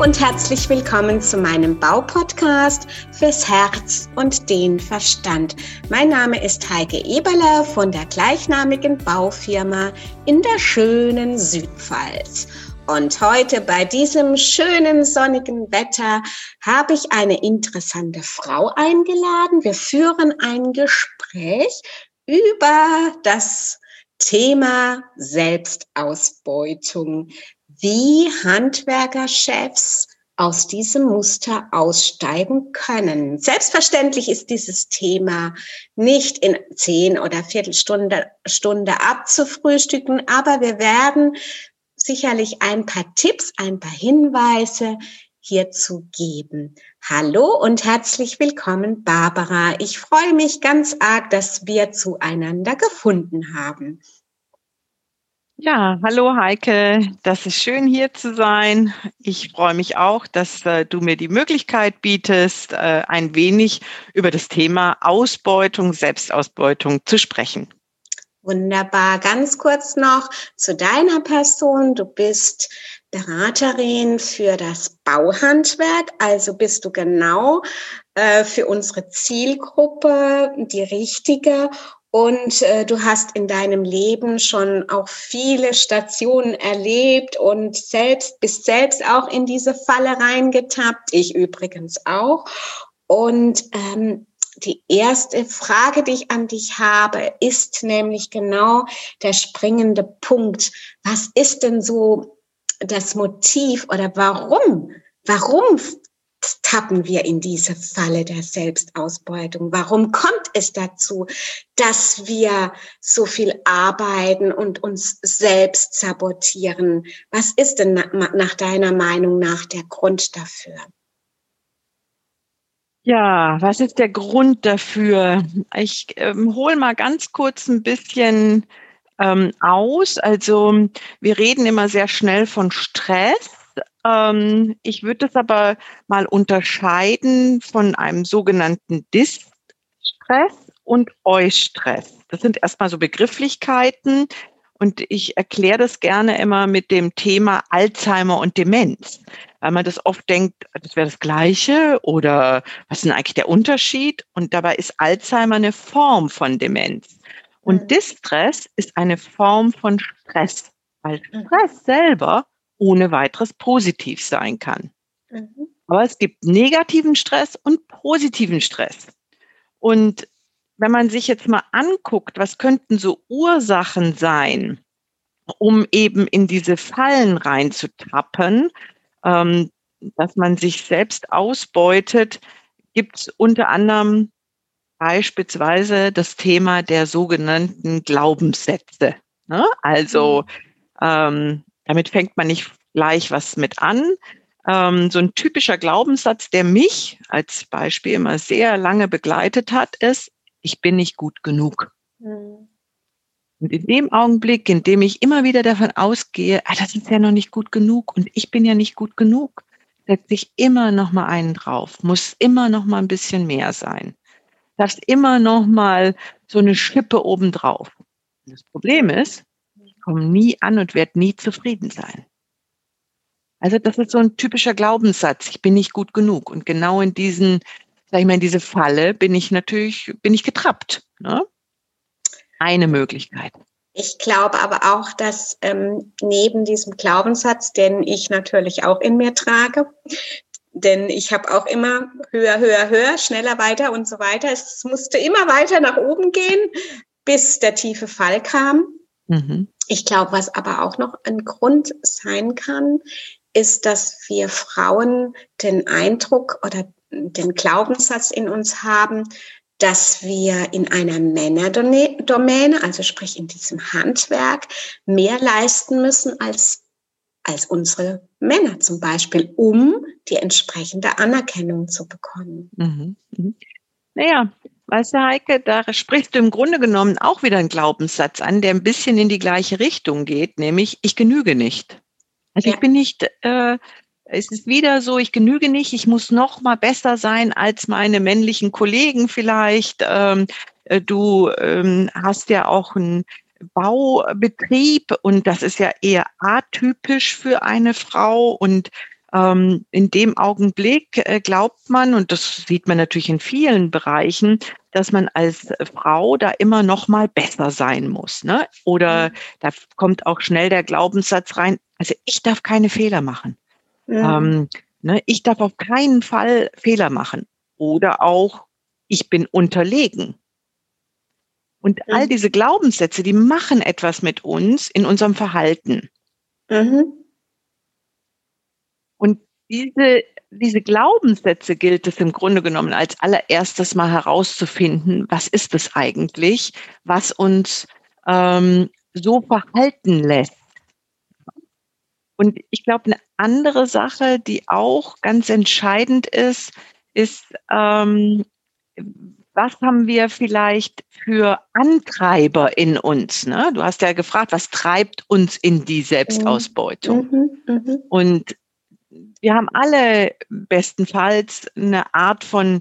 Und herzlich willkommen zu meinem Baupodcast fürs Herz und den Verstand. Mein Name ist Heike Eberler von der gleichnamigen Baufirma in der schönen Südpfalz. Und heute bei diesem schönen sonnigen Wetter habe ich eine interessante Frau eingeladen. Wir führen ein Gespräch über das Thema Selbstausbeutung wie Handwerkerchefs aus diesem Muster aussteigen können. Selbstverständlich ist dieses Thema nicht in zehn oder Viertelstunde Stunde abzufrühstücken, aber wir werden sicherlich ein paar Tipps, ein paar Hinweise hierzu geben. Hallo und herzlich willkommen, Barbara. Ich freue mich ganz arg, dass wir zueinander gefunden haben. Ja, hallo Heike, das ist schön hier zu sein. Ich freue mich auch, dass äh, du mir die Möglichkeit bietest, äh, ein wenig über das Thema Ausbeutung, Selbstausbeutung zu sprechen. Wunderbar. Ganz kurz noch zu deiner Person. Du bist Beraterin für das Bauhandwerk. Also bist du genau äh, für unsere Zielgruppe die richtige und äh, du hast in deinem Leben schon auch viele Stationen erlebt und selbst bist selbst auch in diese Falle reingetappt. Ich übrigens auch. Und ähm, die erste Frage, die ich an dich habe, ist nämlich genau der springende Punkt. Was ist denn so das Motiv oder warum? Warum tappen wir in diese Falle der Selbstausbeutung? Warum kommt es dazu, dass wir so viel arbeiten und uns selbst sabotieren? Was ist denn nach deiner Meinung nach der Grund dafür? Ja, was ist der Grund dafür? Ich ähm, hole mal ganz kurz ein bisschen ähm, aus. Also wir reden immer sehr schnell von Stress ähm, ich würde das aber mal unterscheiden von einem sogenannten Distress und Eustress. Das sind erstmal so Begrifflichkeiten und ich erkläre das gerne immer mit dem Thema Alzheimer und Demenz, weil man das oft denkt, das wäre das Gleiche oder was ist denn eigentlich der Unterschied? Und dabei ist Alzheimer eine Form von Demenz. Und mhm. Distress ist eine Form von Stress, weil mhm. Stress selber ohne weiteres positiv sein kann. Mhm. Aber es gibt negativen Stress und positiven Stress. Und wenn man sich jetzt mal anguckt, was könnten so Ursachen sein, um eben in diese Fallen reinzutappen, ähm, dass man sich selbst ausbeutet, gibt es unter anderem beispielsweise das Thema der sogenannten Glaubenssätze. Ne? Also mhm. ähm, damit fängt man nicht gleich was mit an. Ähm, so ein typischer Glaubenssatz, der mich als Beispiel immer sehr lange begleitet hat, ist, ich bin nicht gut genug. Mhm. Und in dem Augenblick, in dem ich immer wieder davon ausgehe, ah, das ist ja noch nicht gut genug und ich bin ja nicht gut genug, setze ich immer noch mal einen drauf, muss immer noch mal ein bisschen mehr sein. Das immer noch mal so eine Schippe obendrauf. Das Problem ist, komme nie an und werde nie zufrieden sein. Also das ist so ein typischer Glaubenssatz. Ich bin nicht gut genug. Und genau in diesen, sag ich mal, in diese Falle bin ich natürlich, bin ich getrappt. Ne? Eine Möglichkeit. Ich glaube aber auch, dass ähm, neben diesem Glaubenssatz, den ich natürlich auch in mir trage, denn ich habe auch immer höher, höher, höher, schneller, weiter und so weiter. Es musste immer weiter nach oben gehen, bis der tiefe Fall kam. Mhm. Ich glaube, was aber auch noch ein Grund sein kann, ist, dass wir Frauen den Eindruck oder den Glaubenssatz in uns haben, dass wir in einer Männerdomäne, also sprich in diesem Handwerk, mehr leisten müssen als, als unsere Männer zum Beispiel, um die entsprechende Anerkennung zu bekommen. Mhm. Mhm. Naja, Weißt du, Heike, da sprichst du im Grunde genommen auch wieder einen Glaubenssatz an, der ein bisschen in die gleiche Richtung geht, nämlich ich genüge nicht. Also ja. ich bin nicht, äh, es ist wieder so, ich genüge nicht, ich muss noch mal besser sein als meine männlichen Kollegen vielleicht. Ähm, äh, du ähm, hast ja auch einen Baubetrieb und das ist ja eher atypisch für eine Frau und ähm, in dem Augenblick äh, glaubt man, und das sieht man natürlich in vielen Bereichen, dass man als Frau da immer noch mal besser sein muss. Ne? Oder mhm. da kommt auch schnell der Glaubenssatz rein, also ich darf keine Fehler machen. Mhm. Ähm, ne? Ich darf auf keinen Fall Fehler machen. Oder auch, ich bin unterlegen. Und mhm. all diese Glaubenssätze, die machen etwas mit uns in unserem Verhalten. Mhm. Und diese, diese Glaubenssätze gilt es im Grunde genommen als allererstes mal herauszufinden, was ist es eigentlich, was uns ähm, so verhalten lässt. Und ich glaube, eine andere Sache, die auch ganz entscheidend ist, ist, ähm, was haben wir vielleicht für Antreiber in uns? Ne? Du hast ja gefragt, was treibt uns in die Selbstausbeutung? Mhm, mh. Und wir haben alle bestenfalls eine Art von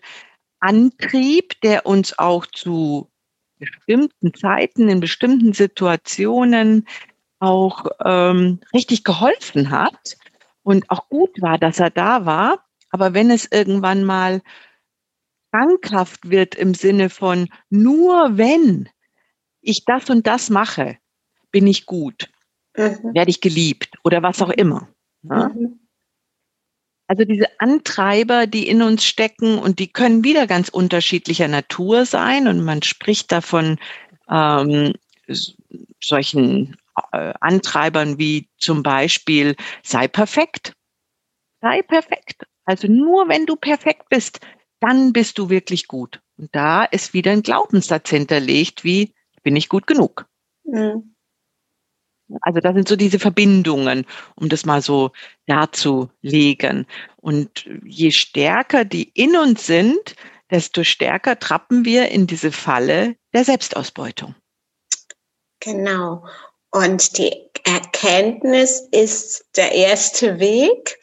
Antrieb, der uns auch zu bestimmten Zeiten, in bestimmten Situationen auch ähm, richtig geholfen hat und auch gut war, dass er da war. Aber wenn es irgendwann mal krankhaft wird im Sinne von nur wenn ich das und das mache, bin ich gut, mhm. werde ich geliebt oder was auch immer. Ja? Mhm. Also diese Antreiber, die in uns stecken und die können wieder ganz unterschiedlicher Natur sein und man spricht davon ähm, solchen äh, Antreibern wie zum Beispiel sei perfekt, sei perfekt. Also nur wenn du perfekt bist, dann bist du wirklich gut. Und da ist wieder ein Glaubenssatz hinterlegt, wie bin ich gut genug? Mhm. Also das sind so diese Verbindungen, um das mal so darzulegen. Und je stärker die in uns sind, desto stärker trappen wir in diese Falle der Selbstausbeutung. Genau. Und die Erkenntnis ist der erste Weg.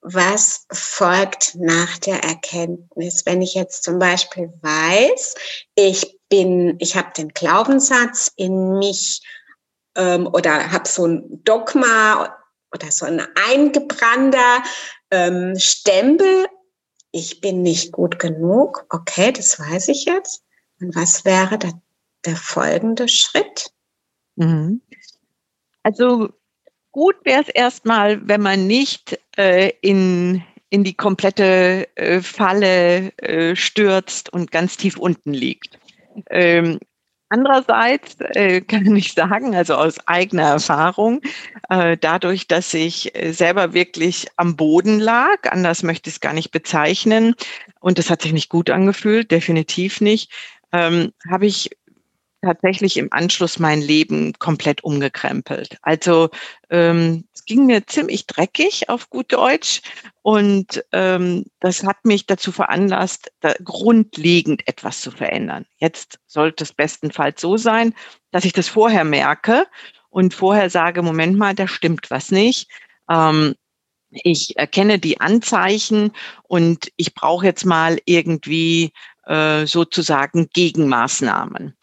Was folgt nach der Erkenntnis? Wenn ich jetzt zum Beispiel weiß, ich bin, ich habe den Glaubenssatz in mich ähm, oder habe so ein Dogma oder so ein eingebrannter ähm, Stempel, ich bin nicht gut genug. Okay, das weiß ich jetzt. Und was wäre der, der folgende Schritt? Mhm. Also gut wäre es erstmal, wenn man nicht äh, in, in die komplette äh, Falle äh, stürzt und ganz tief unten liegt. Ähm, Andererseits äh, kann ich sagen, also aus eigener Erfahrung, äh, dadurch, dass ich äh, selber wirklich am Boden lag, anders möchte ich es gar nicht bezeichnen, und das hat sich nicht gut angefühlt, definitiv nicht, ähm, habe ich tatsächlich im Anschluss mein Leben komplett umgekrempelt. Also ähm, es ging mir ziemlich dreckig auf gut Deutsch und ähm, das hat mich dazu veranlasst, da grundlegend etwas zu verändern. Jetzt sollte es bestenfalls so sein, dass ich das vorher merke und vorher sage, Moment mal, da stimmt was nicht. Ähm, ich erkenne die Anzeichen und ich brauche jetzt mal irgendwie äh, sozusagen Gegenmaßnahmen.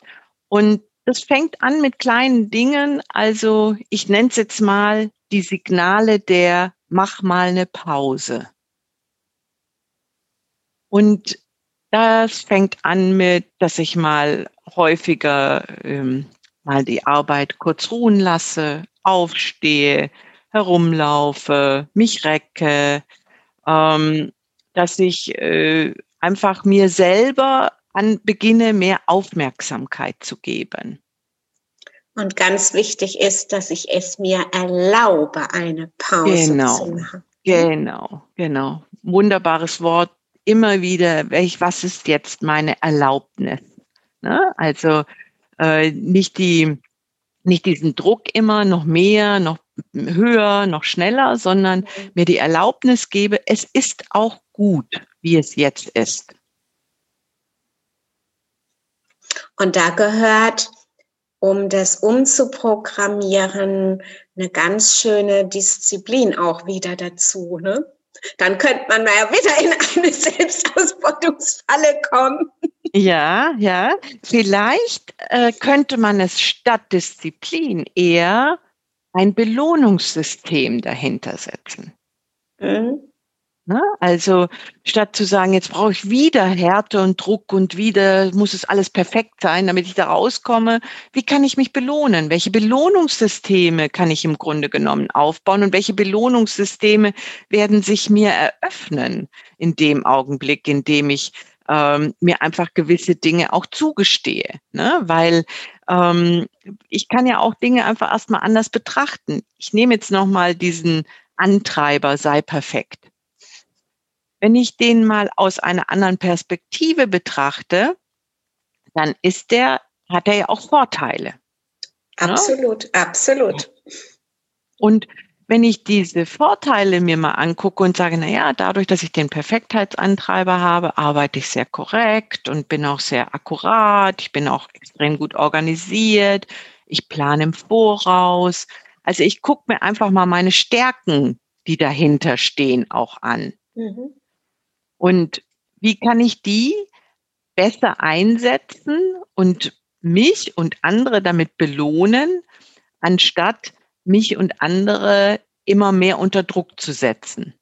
Und das fängt an mit kleinen Dingen. Also ich nenne es jetzt mal die Signale der mach mal eine Pause. Und das fängt an mit, dass ich mal häufiger ähm, mal die Arbeit kurz ruhen lasse, aufstehe, herumlaufe, mich recke, ähm, dass ich äh, einfach mir selber an beginne, mehr Aufmerksamkeit zu geben. Und ganz wichtig ist, dass ich es mir erlaube, eine Pause genau, zu machen. Genau, genau. Wunderbares Wort. Immer wieder, welch, was ist jetzt meine Erlaubnis? Ne? Also äh, nicht die, nicht diesen Druck immer noch mehr, noch höher, noch schneller, sondern mhm. mir die Erlaubnis gebe, es ist auch gut, wie es jetzt ist. Und da gehört, um das umzuprogrammieren, eine ganz schöne Disziplin auch wieder dazu. Ne? Dann könnte man ja wieder in eine Selbstausbeutungsfalle kommen. Ja, ja. Vielleicht äh, könnte man es statt Disziplin eher ein Belohnungssystem dahinter setzen. Mhm. Na, also statt zu sagen, jetzt brauche ich wieder Härte und Druck und wieder muss es alles perfekt sein, damit ich da rauskomme, wie kann ich mich belohnen? Welche Belohnungssysteme kann ich im Grunde genommen aufbauen und welche Belohnungssysteme werden sich mir eröffnen in dem Augenblick, in dem ich ähm, mir einfach gewisse Dinge auch zugestehe, ne? weil ähm, ich kann ja auch Dinge einfach erstmal anders betrachten. Ich nehme jetzt nochmal diesen Antreiber, sei perfekt. Wenn ich den mal aus einer anderen Perspektive betrachte, dann ist der, hat er ja auch Vorteile. Ne? Absolut, ja? absolut. Und wenn ich diese Vorteile mir mal angucke und sage, na ja, dadurch, dass ich den Perfektheitsantreiber habe, arbeite ich sehr korrekt und bin auch sehr akkurat. Ich bin auch extrem gut organisiert. Ich plane im Voraus. Also ich gucke mir einfach mal meine Stärken, die dahinter stehen, auch an. Mhm. Und wie kann ich die besser einsetzen und mich und andere damit belohnen, anstatt mich und andere immer mehr unter Druck zu setzen?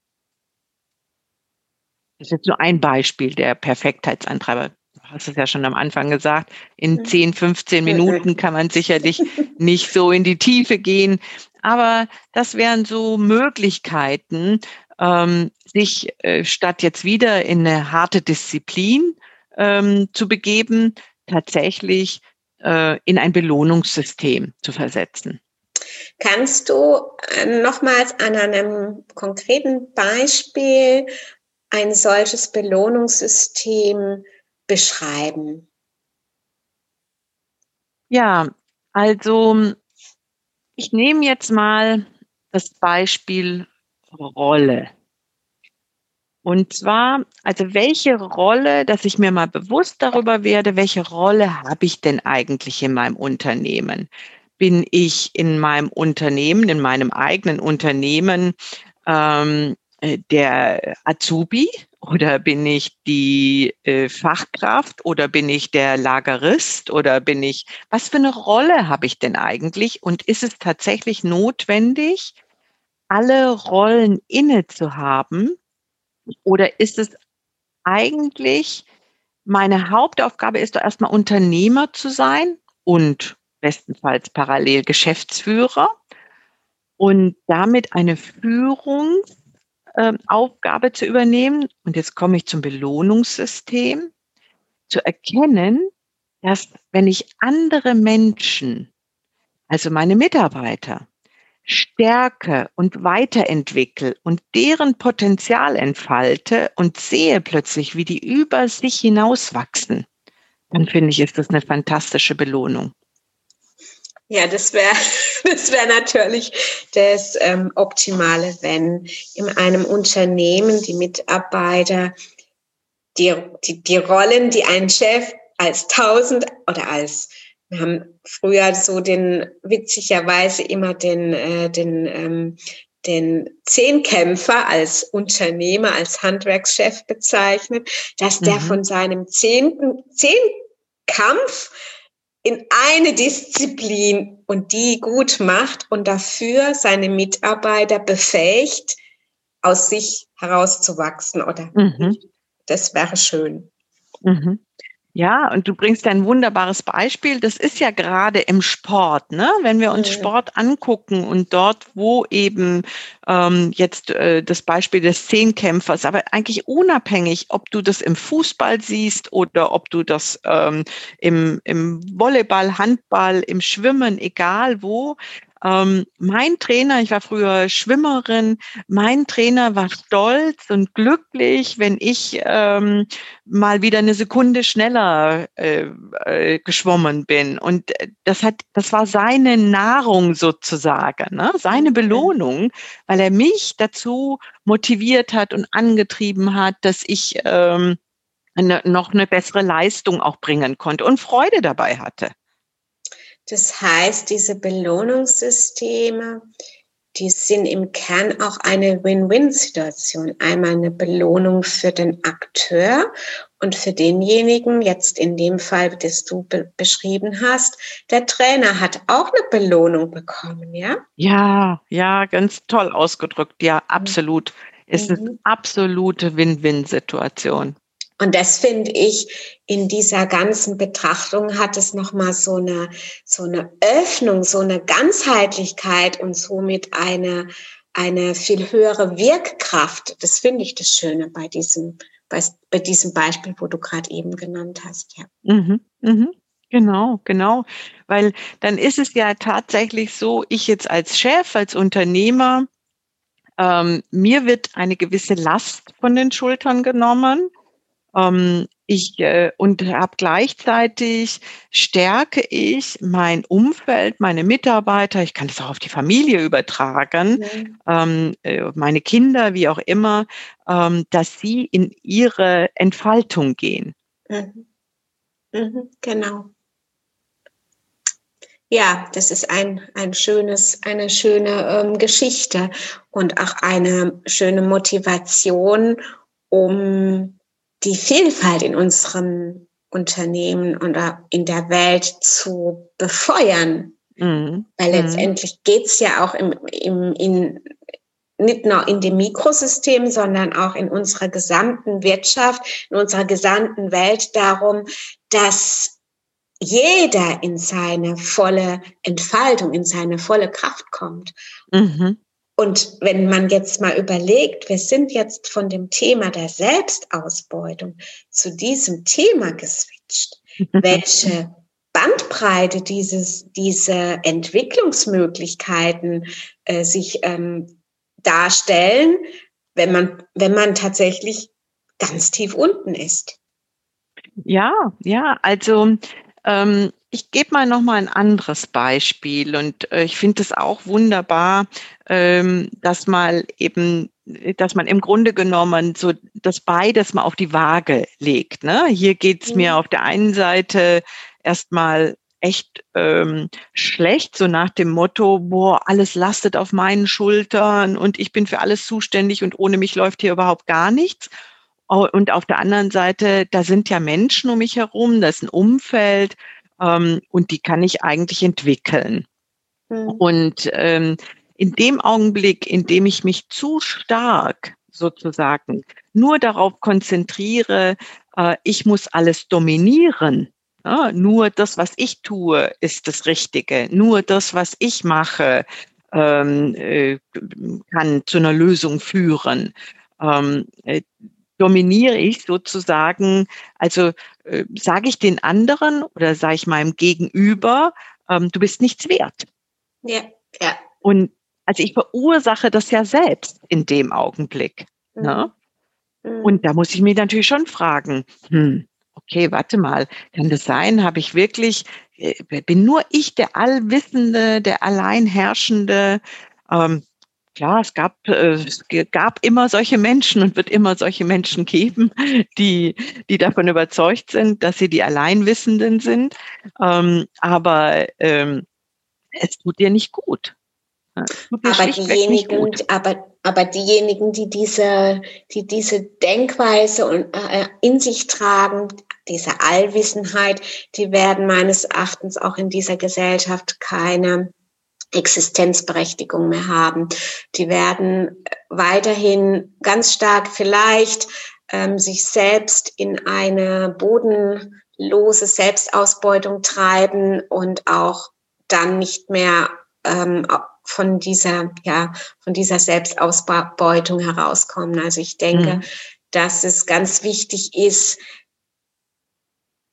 Das ist jetzt nur ein Beispiel der Perfektheitsantreiber. Du hast es ja schon am Anfang gesagt. In 10, 15 Minuten kann man sicherlich nicht so in die Tiefe gehen. Aber das wären so Möglichkeiten, ähm, sich äh, statt jetzt wieder in eine harte Disziplin ähm, zu begeben, tatsächlich äh, in ein Belohnungssystem zu versetzen. Kannst du äh, nochmals an einem konkreten Beispiel ein solches Belohnungssystem beschreiben? Ja, also ich nehme jetzt mal das Beispiel Rolle. Und zwar, also welche Rolle, dass ich mir mal bewusst darüber werde, welche Rolle habe ich denn eigentlich in meinem Unternehmen? Bin ich in meinem Unternehmen, in meinem eigenen Unternehmen ähm, äh, der Azubi oder bin ich die äh, Fachkraft oder bin ich der Lagerist oder bin ich, was für eine Rolle habe ich denn eigentlich? Und ist es tatsächlich notwendig, alle Rollen inne zu haben? Oder ist es eigentlich meine Hauptaufgabe ist doch erstmal Unternehmer zu sein und bestenfalls parallel Geschäftsführer und damit eine Führungsaufgabe äh, zu übernehmen. Und jetzt komme ich zum Belohnungssystem, zu erkennen, dass wenn ich andere Menschen, also meine Mitarbeiter, stärke und weiterentwickle und deren Potenzial entfalte und sehe plötzlich, wie die über sich hinauswachsen, dann finde ich, ist das eine fantastische Belohnung. Ja, das wäre das wäre natürlich das ähm, Optimale, wenn in einem Unternehmen die Mitarbeiter die, die, die Rollen, die ein Chef als tausend oder als wir haben früher so den, witzigerweise immer den, äh, den, ähm, den Zehnkämpfer als Unternehmer, als Handwerkschef bezeichnet, dass der mhm. von seinem zehnten, Zehnkampf in eine Disziplin und die gut macht und dafür seine Mitarbeiter befähigt, aus sich herauszuwachsen oder mhm. das wäre schön. Mhm. Ja, und du bringst ein wunderbares Beispiel. Das ist ja gerade im Sport, ne? Wenn wir uns. Sport angucken und dort, wo eben ähm, jetzt äh, das Beispiel des Zehnkämpfers, aber eigentlich unabhängig, ob du das im Fußball siehst oder ob du das ähm, im, im Volleyball, Handball, im Schwimmen, egal wo, ähm, mein Trainer, ich war früher Schwimmerin, mein Trainer war stolz und glücklich, wenn ich ähm, mal wieder eine Sekunde schneller äh, äh, geschwommen bin. Und äh, das hat, das war seine Nahrung sozusagen, ne? seine Belohnung, weil er mich dazu motiviert hat und angetrieben hat, dass ich ähm, eine, noch eine bessere Leistung auch bringen konnte und Freude dabei hatte. Das heißt, diese Belohnungssysteme, die sind im Kern auch eine Win-Win-Situation. Einmal eine Belohnung für den Akteur und für denjenigen, jetzt in dem Fall, das du be beschrieben hast, der Trainer hat auch eine Belohnung bekommen, ja? Ja, ja, ganz toll ausgedrückt. Ja, absolut. ist mhm. es absolute Win-Win-Situation. Und das finde ich in dieser ganzen Betrachtung hat es nochmal so eine, so eine Öffnung, so eine Ganzheitlichkeit und somit eine, eine viel höhere Wirkkraft. Das finde ich das Schöne bei diesem, bei, bei diesem Beispiel, wo du gerade eben genannt hast. Ja. Mhm, mhm. Genau, genau. Weil dann ist es ja tatsächlich so, ich jetzt als Chef, als Unternehmer, ähm, mir wird eine gewisse Last von den Schultern genommen. Ähm, ich äh, und habe gleichzeitig stärke ich mein Umfeld, meine Mitarbeiter. Ich kann das auch auf die Familie übertragen, mhm. ähm, äh, meine Kinder, wie auch immer, ähm, dass sie in ihre Entfaltung gehen. Mhm. Mhm, genau. Ja, das ist ein, ein schönes, eine schöne ähm, Geschichte und auch eine schöne Motivation, um die Vielfalt in unserem Unternehmen oder in der Welt zu befeuern. Mhm. Weil mhm. letztendlich geht's ja auch im, im, in, nicht nur in dem Mikrosystem, sondern auch in unserer gesamten Wirtschaft, in unserer gesamten Welt darum, dass jeder in seine volle Entfaltung, in seine volle Kraft kommt. Mhm. Und wenn man jetzt mal überlegt, wir sind jetzt von dem Thema der Selbstausbeutung zu diesem Thema geswitcht, welche Bandbreite dieses, diese Entwicklungsmöglichkeiten äh, sich ähm, darstellen, wenn man, wenn man tatsächlich ganz tief unten ist. Ja, ja, also ähm, ich gebe mal noch mal ein anderes Beispiel und äh, ich finde es auch wunderbar, ähm, dass mal eben, dass man im Grunde genommen so das beides mal auf die Waage legt. Ne? Hier geht's mhm. mir auf der einen Seite erstmal echt ähm, schlecht, so nach dem Motto, boah, alles lastet auf meinen Schultern und ich bin für alles zuständig und ohne mich läuft hier überhaupt gar nichts. Und auf der anderen Seite, da sind ja Menschen um mich herum, das ist ein Umfeld ähm, und die kann ich eigentlich entwickeln. Mhm. Und ähm, in dem Augenblick, in dem ich mich zu stark sozusagen nur darauf konzentriere, äh, ich muss alles dominieren, ja, nur das, was ich tue, ist das Richtige, nur das, was ich mache, ähm, äh, kann zu einer Lösung führen. Ähm, äh, dominiere ich sozusagen, also äh, sage ich den anderen oder sage ich meinem Gegenüber, ähm, du bist nichts wert. Ja, ja. Und also ich verursache das ja selbst in dem Augenblick. Mhm. Ne? Mhm. Und da muss ich mich natürlich schon fragen, hm, okay, warte mal, kann das sein? Habe ich wirklich, äh, bin nur ich der Allwissende, der Alleinherrschende? Ähm, Klar, es gab, äh, es gab immer solche Menschen und wird immer solche Menschen geben, die, die davon überzeugt sind, dass sie die Alleinwissenden sind. Ähm, aber ähm, es tut dir nicht gut. Aber diejenigen, aber, aber diejenigen, die diese, die diese Denkweise und, äh, in sich tragen, diese Allwissenheit, die werden meines Erachtens auch in dieser Gesellschaft keine Existenzberechtigung mehr haben. Die werden weiterhin ganz stark vielleicht ähm, sich selbst in eine bodenlose Selbstausbeutung treiben und auch dann nicht mehr ähm, von dieser, ja, von dieser Selbstausbeutung herauskommen. Also ich denke, mhm. dass es ganz wichtig ist,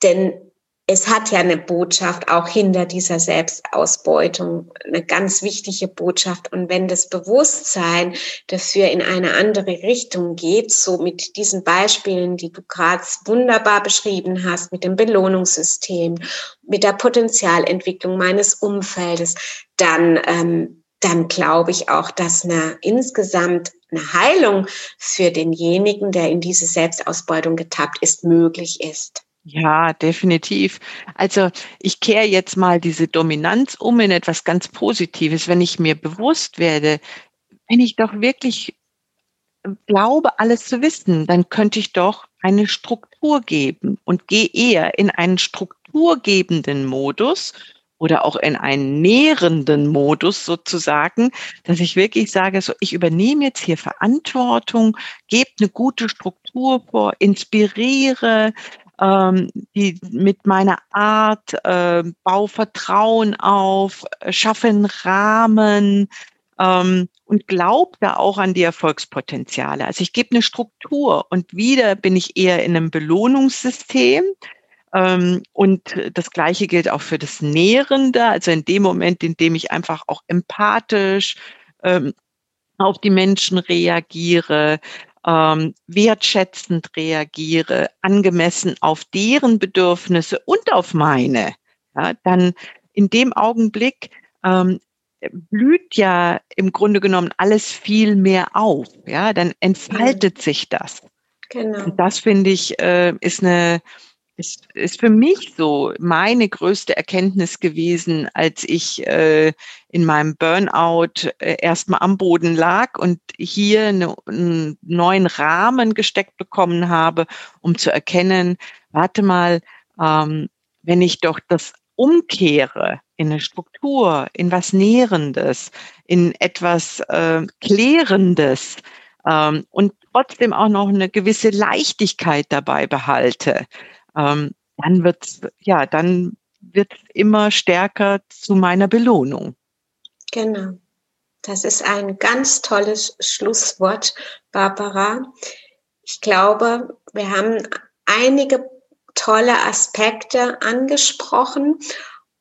denn es hat ja eine Botschaft auch hinter dieser Selbstausbeutung, eine ganz wichtige Botschaft. Und wenn das Bewusstsein dafür in eine andere Richtung geht, so mit diesen Beispielen, die du gerade wunderbar beschrieben hast, mit dem Belohnungssystem, mit der Potenzialentwicklung meines Umfeldes, dann, ähm, dann glaube ich auch, dass eine insgesamt eine Heilung für denjenigen, der in diese Selbstausbeutung getappt ist, möglich ist. Ja, definitiv. Also ich kehre jetzt mal diese Dominanz um in etwas ganz Positives. Wenn ich mir bewusst werde, wenn ich doch wirklich glaube, alles zu wissen, dann könnte ich doch eine Struktur geben und gehe eher in einen strukturgebenden Modus oder auch in einen nährenden Modus sozusagen, dass ich wirklich sage, so ich übernehme jetzt hier Verantwortung, gebe eine gute Struktur vor, inspiriere, ähm, die mit meiner Art, äh, bau Vertrauen auf, schaffe einen Rahmen ähm, und glaube da auch an die Erfolgspotenziale. Also ich gebe eine Struktur und wieder bin ich eher in einem Belohnungssystem. Ähm, und das Gleiche gilt auch für das Nährende, also in dem Moment, in dem ich einfach auch empathisch ähm, auf die Menschen reagiere, ähm, wertschätzend reagiere, angemessen auf deren Bedürfnisse und auf meine, ja, dann in dem Augenblick ähm, blüht ja im Grunde genommen alles viel mehr auf. Ja, dann entfaltet ja. sich das. Genau. Und das finde ich äh, ist eine ist, ist für mich so meine größte Erkenntnis gewesen, als ich äh, in meinem Burnout äh, erstmal am Boden lag und hier eine, einen neuen Rahmen gesteckt bekommen habe, um zu erkennen, warte mal, ähm, wenn ich doch das umkehre in eine Struktur, in was Nährendes, in etwas äh, Klärendes ähm, und trotzdem auch noch eine gewisse Leichtigkeit dabei behalte, ähm, dann wird ja, dann wird immer stärker zu meiner Belohnung. Genau. Das ist ein ganz tolles Schlusswort, Barbara. Ich glaube, wir haben einige tolle Aspekte angesprochen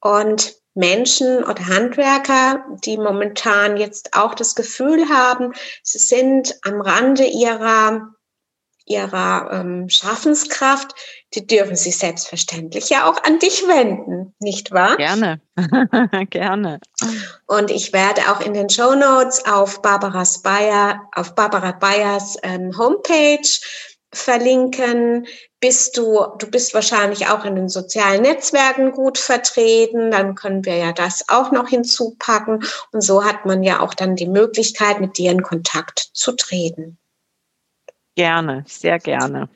und Menschen oder Handwerker, die momentan jetzt auch das Gefühl haben, sie sind am Rande ihrer ihrer ähm, Schaffenskraft, die dürfen sich selbstverständlich ja auch an dich wenden, nicht wahr? Gerne, gerne. Und ich werde auch in den Show Notes auf Barbara Bayer, auf Barbara Bayers ähm, Homepage verlinken. Bist du, du bist wahrscheinlich auch in den sozialen Netzwerken gut vertreten, dann können wir ja das auch noch hinzupacken. Und so hat man ja auch dann die Möglichkeit, mit dir in Kontakt zu treten. Gerne, sehr gerne.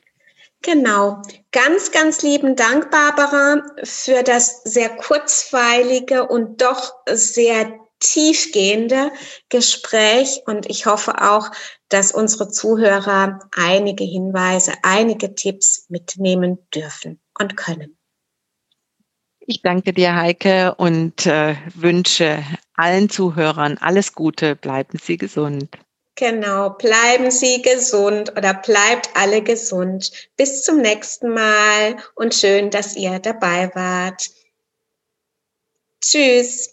Genau. Ganz, ganz lieben Dank, Barbara, für das sehr kurzweilige und doch sehr tiefgehende Gespräch. Und ich hoffe auch, dass unsere Zuhörer einige Hinweise, einige Tipps mitnehmen dürfen und können. Ich danke dir, Heike, und äh, wünsche allen Zuhörern alles Gute. Bleiben Sie gesund. Genau, bleiben Sie gesund oder bleibt alle gesund. Bis zum nächsten Mal und schön, dass ihr dabei wart. Tschüss.